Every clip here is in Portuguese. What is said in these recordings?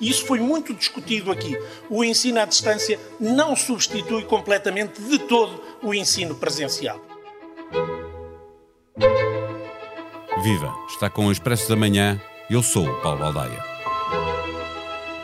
E isso foi muito discutido aqui. O ensino à distância não substitui completamente de todo o ensino presencial. Viva! Está com o Expresso da Manhã. Eu sou o Paulo Baldaia.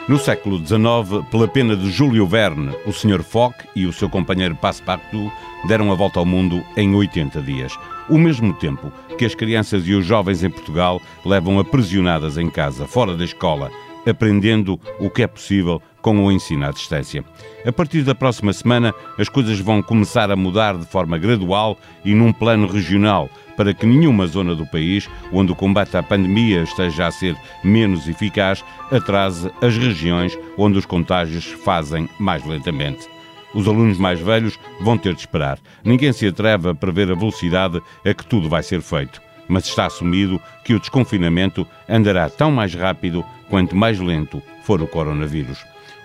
No século XIX, pela pena de Júlio Verne, o Sr. Foch e o seu companheiro Passepartout deram a volta ao mundo em 80 dias. O mesmo tempo que as crianças e os jovens em Portugal levam aprisionadas em casa, fora da escola, aprendendo o que é possível com o ensino à distância. A partir da próxima semana, as coisas vão começar a mudar de forma gradual e num plano regional, para que nenhuma zona do país onde o combate à pandemia esteja a ser menos eficaz atrase as regiões onde os contágios fazem mais lentamente. Os alunos mais velhos vão ter de esperar. Ninguém se atreve a prever a velocidade a que tudo vai ser feito. Mas está assumido que o desconfinamento andará tão mais rápido quanto mais lento for o coronavírus.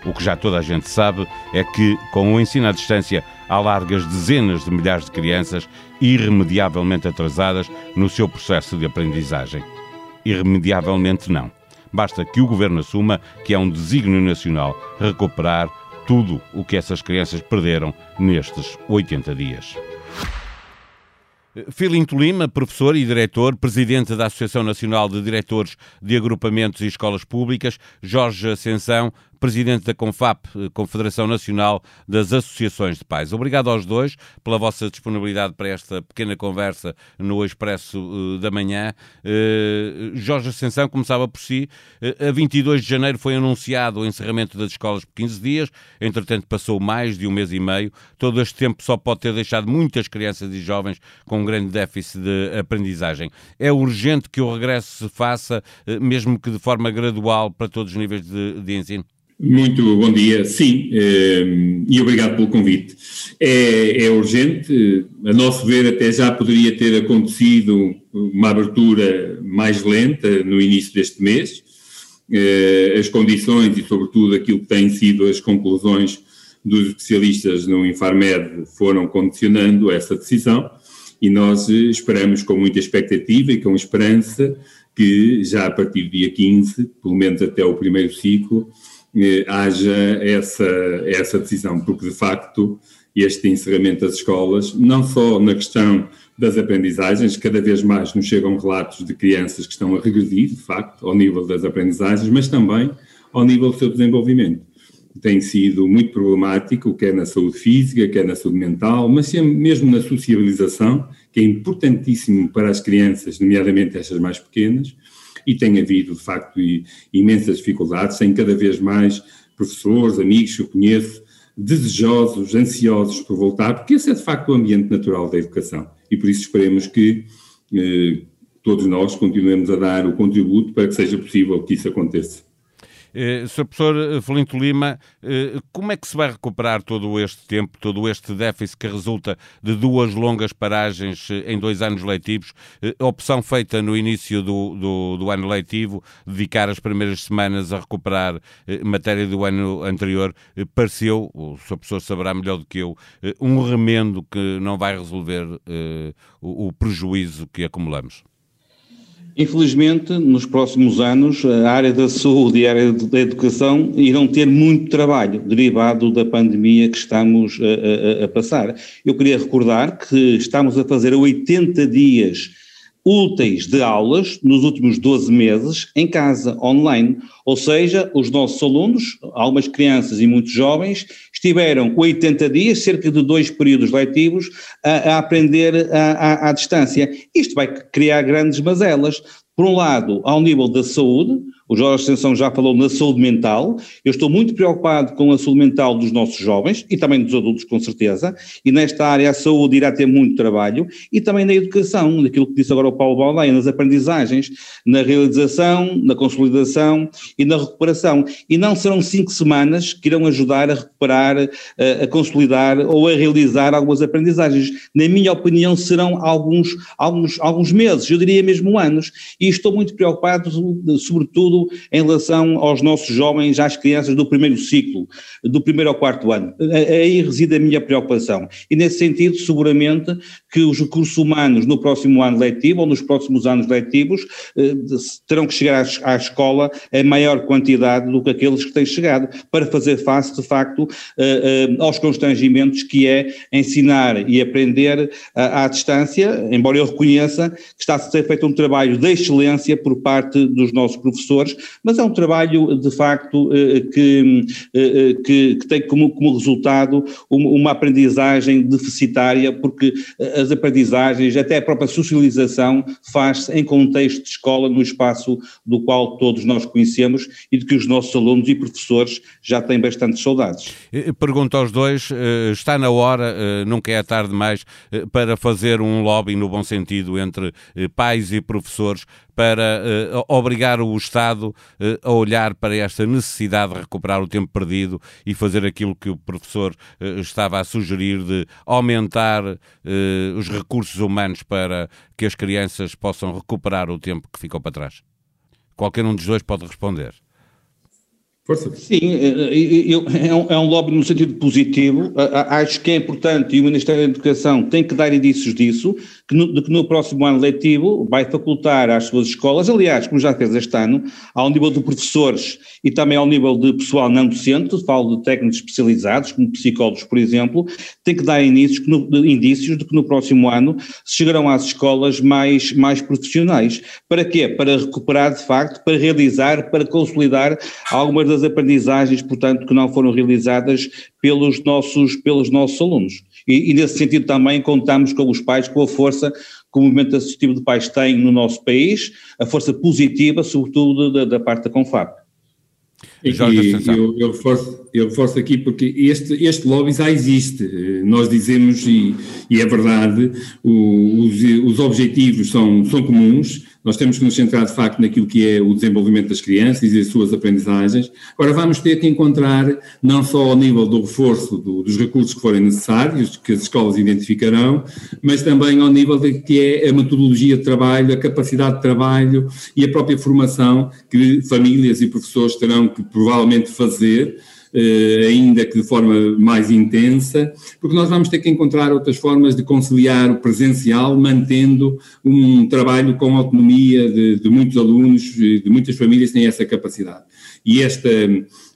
O que já toda a gente sabe é que, com o ensino à distância, há largas dezenas de milhares de crianças irremediavelmente atrasadas no seu processo de aprendizagem. Irremediavelmente não. Basta que o Governo assuma que é um desígnio nacional recuperar tudo o que essas crianças perderam nestes 80 dias. Filinto Lima, professor e diretor, presidente da Associação Nacional de Diretores de Agrupamentos e Escolas Públicas, Jorge Ascensão, presidente da CONFAP, Confederação Nacional das Associações de Pais. Obrigado aos dois pela vossa disponibilidade para esta pequena conversa no Expresso uh, da Manhã. Uh, Jorge Ascensão começava por si. A 22 de janeiro foi anunciado o encerramento das escolas por 15 dias, entretanto passou mais de um mês e meio. Todo este tempo só pode ter deixado muitas crianças e jovens com um grande déficit de aprendizagem. É urgente que o regresso se faça, mesmo que de forma gradual, para todos os níveis de, de ensino? Muito bom dia, sim, ehm, e obrigado pelo convite. É, é, urgente, a nosso ver, até já poderia ter acontecido uma abertura mais lenta no início deste mês. Eh, as condições e, sobretudo, aquilo que têm sido as conclusões dos especialistas no Infarmed foram condicionando essa decisão e nós esperamos com muita expectativa e com esperança que já a partir do dia 15, pelo menos até o primeiro ciclo, haja essa, essa decisão, porque de facto este encerramento das escolas, não só na questão das aprendizagens, cada vez mais nos chegam relatos de crianças que estão a regredir, de facto, ao nível das aprendizagens, mas também ao nível do seu desenvolvimento. Tem sido muito problemático, quer na saúde física, quer na saúde mental, mas mesmo na socialização, que é importantíssimo para as crianças, nomeadamente estas mais pequenas, e tem havido, de facto, imensas dificuldades, tem cada vez mais professores, amigos que eu conheço, desejosos, ansiosos por voltar, porque esse é de facto o ambiente natural da educação. E por isso esperemos que eh, todos nós continuemos a dar o contributo para que seja possível que isso aconteça. Eh, Sr. Professor eh, Felinto Lima, eh, como é que se vai recuperar todo este tempo, todo este déficit que resulta de duas longas paragens em dois anos leitivos? Opção feita no início do, do, do ano letivo, dedicar as primeiras semanas a recuperar matéria do ano anterior, pareceu, o Sr. Professor saberá melhor do que eu, um remendo que não vai resolver o, o prejuízo que acumulamos. Infelizmente, nos próximos anos, a área da saúde e a área da educação irão ter muito trabalho derivado da pandemia que estamos a, a, a passar. Eu queria recordar que estamos a fazer 80 dias úteis de aulas nos últimos 12 meses em casa, online. Ou seja, os nossos alunos, algumas crianças e muitos jovens, estiveram 80 dias, cerca de dois períodos letivos, a, a aprender à distância. Isto vai criar grandes mazelas. Por um lado, ao nível da saúde, o Jorge Ascensão já falou na saúde mental. Eu estou muito preocupado com a saúde mental dos nossos jovens e também dos adultos, com certeza. E nesta área a saúde irá ter muito trabalho e também na educação, naquilo que disse agora o Paulo Baldaia, nas aprendizagens, na realização, na consolidação e na recuperação. E não serão cinco semanas que irão ajudar a recuperar, a, a consolidar ou a realizar algumas aprendizagens. Na minha opinião, serão alguns, alguns, alguns meses, eu diria mesmo anos. E estou muito preocupado, sobretudo, em relação aos nossos jovens, às crianças do primeiro ciclo, do primeiro ao quarto ano. Aí reside a minha preocupação. E nesse sentido, seguramente que os recursos humanos no próximo ano letivo ou nos próximos anos letivos eh, terão que chegar à, escola em maior quantidade do que aqueles que têm chegado, para fazer face, de facto, eh, eh, aos constrangimentos que é ensinar e aprender à distância, embora eu reconheça que está a ser feito um trabalho de excelência por parte dos nossos professores, mas é um trabalho, de facto, que, que, que tem como, como resultado uma aprendizagem deficitária, porque as aprendizagens, até a própria socialização, faz-se em contexto de escola, no espaço do qual todos nós conhecemos e de que os nossos alunos e professores já têm bastante saudades. Pergunto aos dois, eh, está na hora, eh, nunca é tarde demais, eh, para fazer um lobby no bom sentido entre pais e professores para uh, obrigar o Estado uh, a olhar para esta necessidade de recuperar o tempo perdido e fazer aquilo que o professor uh, estava a sugerir de aumentar os recursos humanos para que as crianças possam recuperar o tempo que ficou para trás? Qualquer um dos dois pode responder. Força. Sim, eu, é, um, é um lobby no sentido positivo. Acho que é importante e o Ministério da Educação tem que dar indícios disso que no, de que no próximo ano letivo vai facultar às suas escolas, aliás, como já fez este ano, ao nível de professores e também ao nível de pessoal não docente, falo de técnicos especializados, como psicólogos, por exemplo, tem que dar indícios, indícios de que no próximo ano chegarão às escolas mais, mais profissionais. Para quê? Para recuperar, de facto, para realizar, para consolidar algumas das aprendizagens, portanto, que não foram realizadas pelos nossos, pelos nossos alunos. E, e, nesse sentido também contamos com os pais, com a força que o movimento associativo de pais tem no nosso país, a força positiva, sobretudo da, da parte da Confab. E, eu, eu, reforço, eu reforço aqui porque este, este lobby já existe. Nós dizemos, e, e é verdade, o, os, os objetivos são, são comuns, nós temos que nos centrar, de facto, naquilo que é o desenvolvimento das crianças e as suas aprendizagens. Agora, vamos ter que encontrar, não só ao nível do reforço do, dos recursos que forem necessários, que as escolas identificarão, mas também ao nível de que é a metodologia de trabalho, a capacidade de trabalho e a própria formação que famílias e professores terão que provavelmente fazer ainda que de forma mais intensa, porque nós vamos ter que encontrar outras formas de conciliar o presencial, mantendo um trabalho com autonomia de, de muitos alunos, de muitas famílias que têm essa capacidade. E esta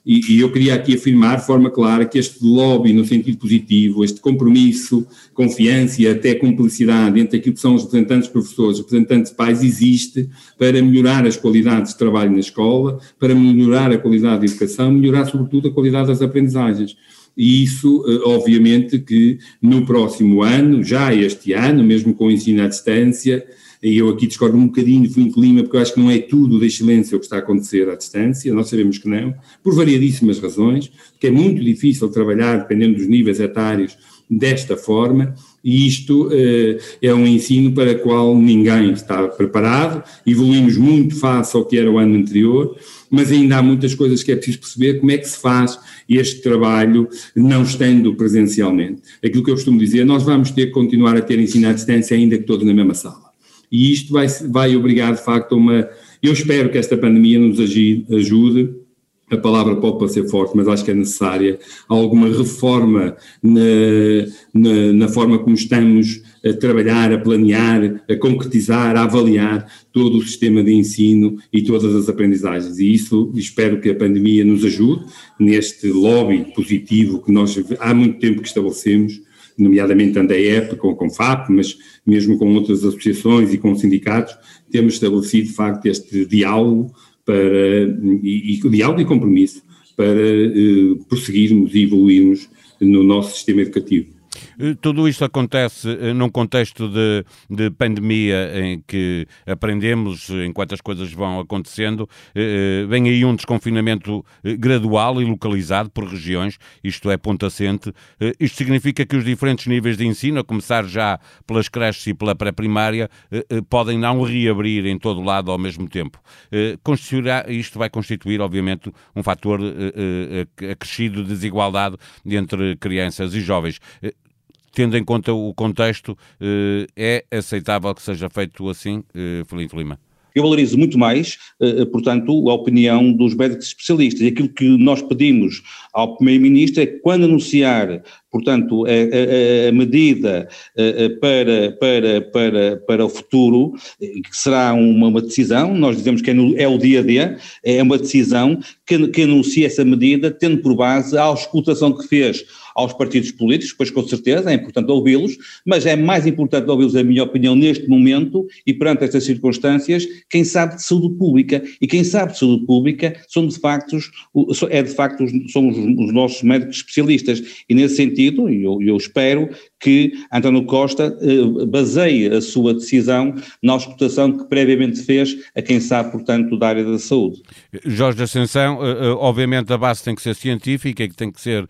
e, e, eu queria aqui afirmar de forma clara que este lobby, no sentido positivo, este compromisso, confiança e até cumplicidade entre aquilo que são os representantes professores, representantes pais, existe para melhorar as qualidades de trabalho na escola, para melhorar a qualidade de educação, melhorar sobretudo a qualidade das aprendizagens. E isso, eh, obviamente, que no próximo ano, já este ano, mesmo com o ensino à distância, e eu aqui discordo um bocadinho de Filipe Lima, porque eu acho que não é tudo da excelência o que está a acontecer à distância, nós sabemos que não, por variadíssimas razões, que é muito difícil trabalhar, dependendo dos níveis etários, desta forma, e isto eh, é um ensino para o qual ninguém está preparado, evoluímos muito face ao que era o ano anterior, mas ainda há muitas coisas que é preciso perceber como é que se faz este trabalho não estando presencialmente. Aquilo que eu costumo dizer, nós vamos ter que continuar a ter ensino à distância ainda que todos na mesma sala e isto vai, vai obrigar, de facto, a uma. Eu espero que esta pandemia nos ajude, a palavra pode parecer forte, mas acho que é necessária, alguma reforma na, na, na, forma como estamos a trabalhar, a planear, a concretizar, a avaliar todo o sistema de ensino e todas as aprendizagens. E isso espero que a pandemia nos ajude neste lobby positivo que nós há muito tempo que estabelecemos nomeadamente a ANDEEP, com, com FAP, mas mesmo com outras associações e com sindicatos, temos estabelecido, de facto, este diálogo para, e, e diálogo e compromisso para eh, prosseguirmos e evoluirmos no nosso sistema educativo. Eh, tudo isto acontece eh, num contexto de, de, pandemia em que aprendemos enquanto as coisas vão acontecendo. Eh, vem aí um desconfinamento gradual e localizado por regiões, isto é, ponto assente. Isto significa que os diferentes níveis de ensino, a começar já pelas creches e pela pré-primária, podem não reabrir em todo lado ao mesmo tempo. Isto vai constituir, obviamente, um fator acrescido de desigualdade entre crianças e jovens tendo em conta o contexto, eh, é aceitável que seja feito assim, eh, Felipe Lima? Eu valorizo muito mais, portanto, a opinião dos médicos especialistas. E aquilo que nós pedimos ao Primeiro-Ministro é que, quando anunciar portanto, a, a, a medida para, para, para, para o futuro, que será uma, uma decisão, nós dizemos que é, no, é, o dia a dia, é uma decisão que, que anuncia essa medida, tendo por base a auscultação que fez aos partidos políticos, pois com certeza é importante ouvi-los, mas é mais importante ouvi-los, na minha opinião, neste momento e perante estas circunstâncias, quem sabe de saúde pública. E quem sabe de saúde pública são de facto, é de facto, são os, os nossos médicos especialistas. E nesse sentido, eu, eu espero que António Costa eh, baseie a sua decisão na auscultação que previamente fez a quem sabe, portanto, da área da saúde. Jorge Ascensão, eh, eh, obviamente a base tem que ser científica e que tem que ser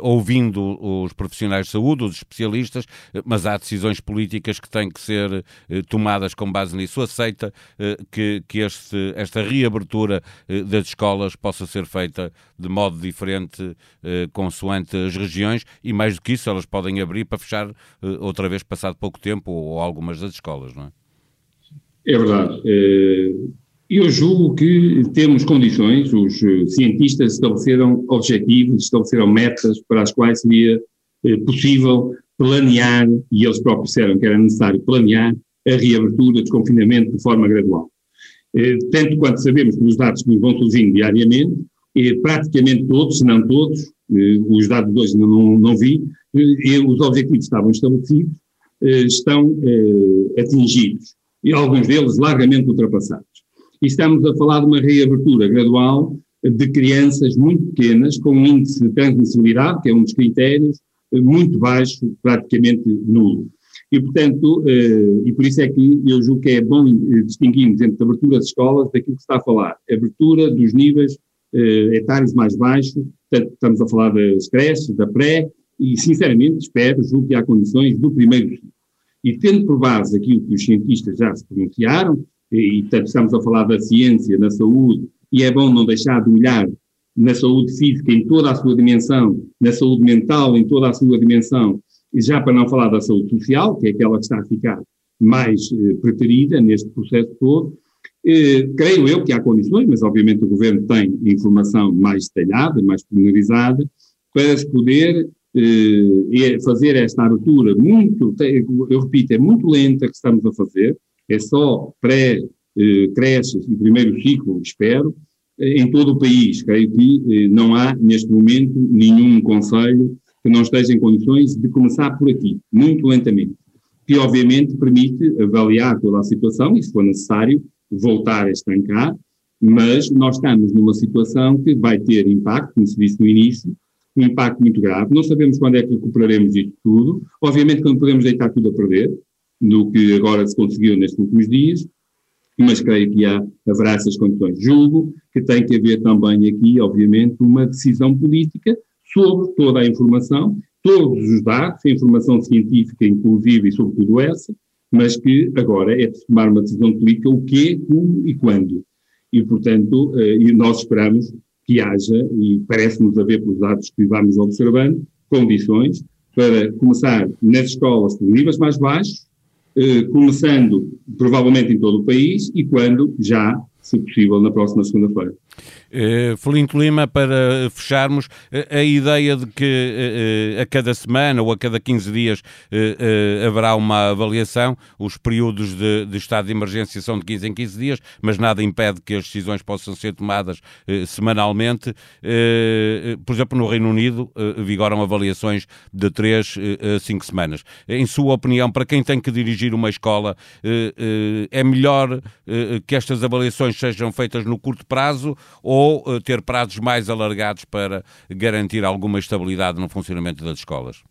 ouvindo os profissionais de saúde, os especialistas, mas há decisões políticas que têm que ser tomadas com base nisso. Aceita que, que este, esta reabertura das escolas possa ser feita de modo diferente consoante as regiões e mais do que isso, elas podem podem abrir para fechar uh, outra vez passado pouco tempo ou, algumas das escolas, não é? É verdade. Eh, eu julgo que temos condições, os eh, cientistas estabeleceram objetivos, estabeleceram metas para as quais seria possível planear, e eles próprios disseram que era necessário planear, a reabertura, desconfinamento de forma gradual. Tanto quanto sabemos pelos dados que nos vão surgindo diariamente, praticamente todos, se não todos, os dados de hoje não, não vi, e os objetivos estavam estabelecidos, eh, estão eh, atingidos, e alguns deles largamente ultrapassados. E estamos a falar de uma reabertura gradual de crianças muito pequenas, com um índice de transmissibilidade, que é um dos critérios, eh, muito baixo, praticamente nulo. E, portanto, e por isso é que eu julgo que é bom distinguirmos entre abertura das escolas daquilo que está a falar. Abertura dos níveis etários mais baixos, portanto, estamos a falar das creches, da pré, e, sinceramente, espero, julgo que há condições do primeiro ciclo. E tendo por base aquilo que os cientistas já se pronunciaram, e, e estamos a falar da ciência, na saúde, e é bom não deixar de olhar na saúde física em toda a sua dimensão, na saúde mental em toda a sua dimensão, já para não falar da saúde social, que é aquela que está a ficar mais eh, preterida neste processo todo, eh, creio eu que há condições, mas obviamente o Governo tem informação mais detalhada, mais pormenorizada, para se poder eh, fazer esta abertura muito, eu repito, é muito lenta que estamos a fazer, é só pré-creches eh, e primeiro ciclo, espero, eh, em todo o país. Creio que não há, neste momento, nenhum conselho que não esteja em condições de começar por aqui, muito lentamente. Que, obviamente, permite avaliar toda a situação e, se for necessário, voltar a estancar, mas nós estamos numa situação que vai ter impacto, como se disse no início, um impacto muito grave. Não sabemos quando é que recuperaremos isto tudo. Obviamente que não podemos deitar tudo a perder, do que agora se conseguiu nestes últimos dias, mas creio que há, haverá essas condições. Julgo que tem que haver também aqui, obviamente, uma decisão política sobre toda a informação, todos os dados, a informação científica inclusive e sobretudo essa, mas que agora é de tomar uma decisão política o quê, como e quando. E, portanto, eh, e nós esperamos que haja, e parece-nos haver pelos dados que vamos observando, condições para começar nas escolas de níveis mais baixos, eh, começando provavelmente em todo o país e quando já, se possível, na próxima segunda-feira. Uh, Felinto Lima, para fecharmos, uh, a ideia de que uh, a cada semana ou a cada 15 dias haverá uma avaliação, os períodos de, de, estado de emergência são de 15 em 15 dias, mas nada impede que as decisões possam ser tomadas semanalmente. por exemplo, no Reino Unido vigoram avaliações de 3 a 5 semanas. Em sua opinião, para quem tem que dirigir uma escola, é melhor que estas avaliações sejam feitas no curto prazo ou uh, ter prazos mais alargados para garantir alguma estabilidade no funcionamento das escolas?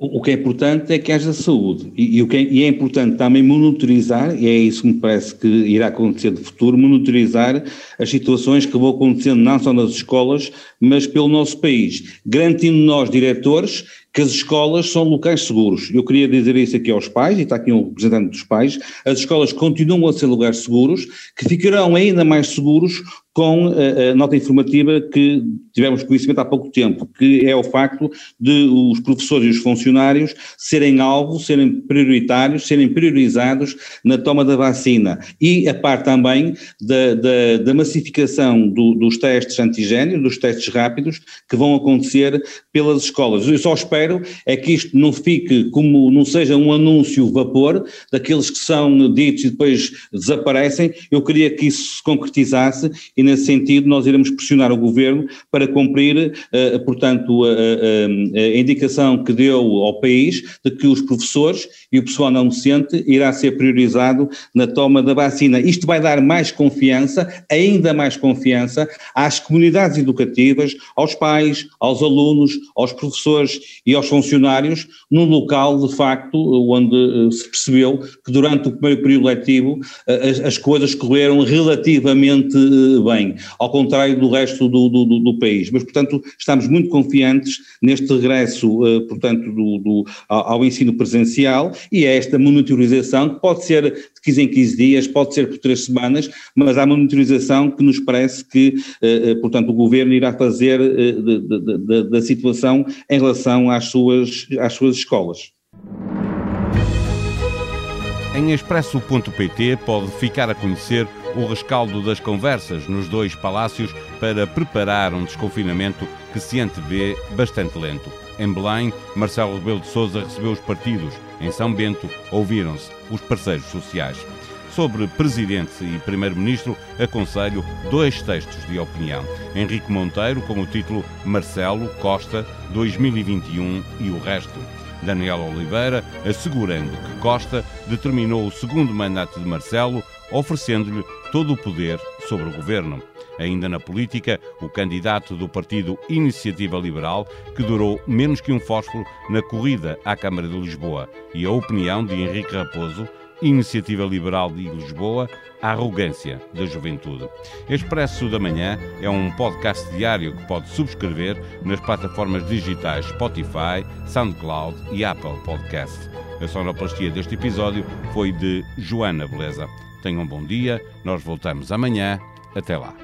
O, que é importante é que haja saúde e, e, o que é, e é importante também monitorizar, e é isso que me parece que irá acontecer de futuro, monitorizar as situações que vão acontecendo não só nas escolas, mas pelo nosso país, garantindo nós, diretores, que as escolas são locais seguros. Eu queria dizer isso aqui aos pais, e está aqui um representante dos pais, as escolas continuam a ser lugares seguros, que ficarão ainda mais seguros com a, a, nota informativa que tivemos conhecimento há pouco tempo, que é o facto de os professores e os funcionários serem alvo, serem prioritários, serem priorizados na toma da vacina. E a par também da, da, da massificação do, dos testes antigénios, dos testes rápidos, que vão acontecer pelas escolas. Eu só espero é que isto não fique como, não seja um anúncio vapor, daqueles que são ditos e depois desaparecem. Eu queria que isso se concretizasse e nesse sentido, nós iremos pressionar o Governo para cumprir, uh, portanto, a, a, a, indicação que deu ao país de que os professores e o pessoal não docente irá ser priorizado na toma da vacina. Isto vai dar mais confiança, ainda mais confiança, às comunidades educativas, aos pais, aos alunos, aos professores e aos funcionários, num local, de facto, onde uh, se percebeu que durante o primeiro período letivo uh, as, as coisas correram relativamente bem bem, ao contrário do resto do, do, do, país. Mas, portanto, estamos muito confiantes neste regresso, portanto, do, do ao, ao, ensino presencial e a esta monitorização, que pode ser de 15 em 15 dias, pode ser por três semanas, mas há monitorização que nos parece que, uh, portanto, o Governo irá fazer uh, da situação em relação às suas, às suas escolas. Em expresso.pt pode ficar a conhecer o rescaldo das conversas nos dois palácios para preparar um desconfinamento que se antevê bastante lento. Em Belém, Marcelo Rebelo de Sousa recebeu os partidos. Em São Bento, ouviram-se os parceiros sociais. Sobre Presidente e Primeiro-Ministro, aconselho dois textos de opinião. Henrique Monteiro, com o título Marcelo Costa 2021 e o resto. Daniel Oliveira, assegurando que Costa determinou o segundo mandato de Marcelo, oferecendo-lhe todo o poder sobre o governo. Ainda na política, o candidato do partido Iniciativa Liberal, que durou menos que um fósforo na corrida à Câmara de Lisboa, e a opinião de Henrique Raposo, Iniciativa Liberal de Lisboa, a arrogância da juventude. Expresso da Manhã é um podcast diário que pode subscrever nas plataformas digitais Spotify, SoundCloud e Apple Podcast. A sonoplastia deste episódio foi de Joana Beleza. Tenham um bom dia, nós voltamos amanhã. Até lá.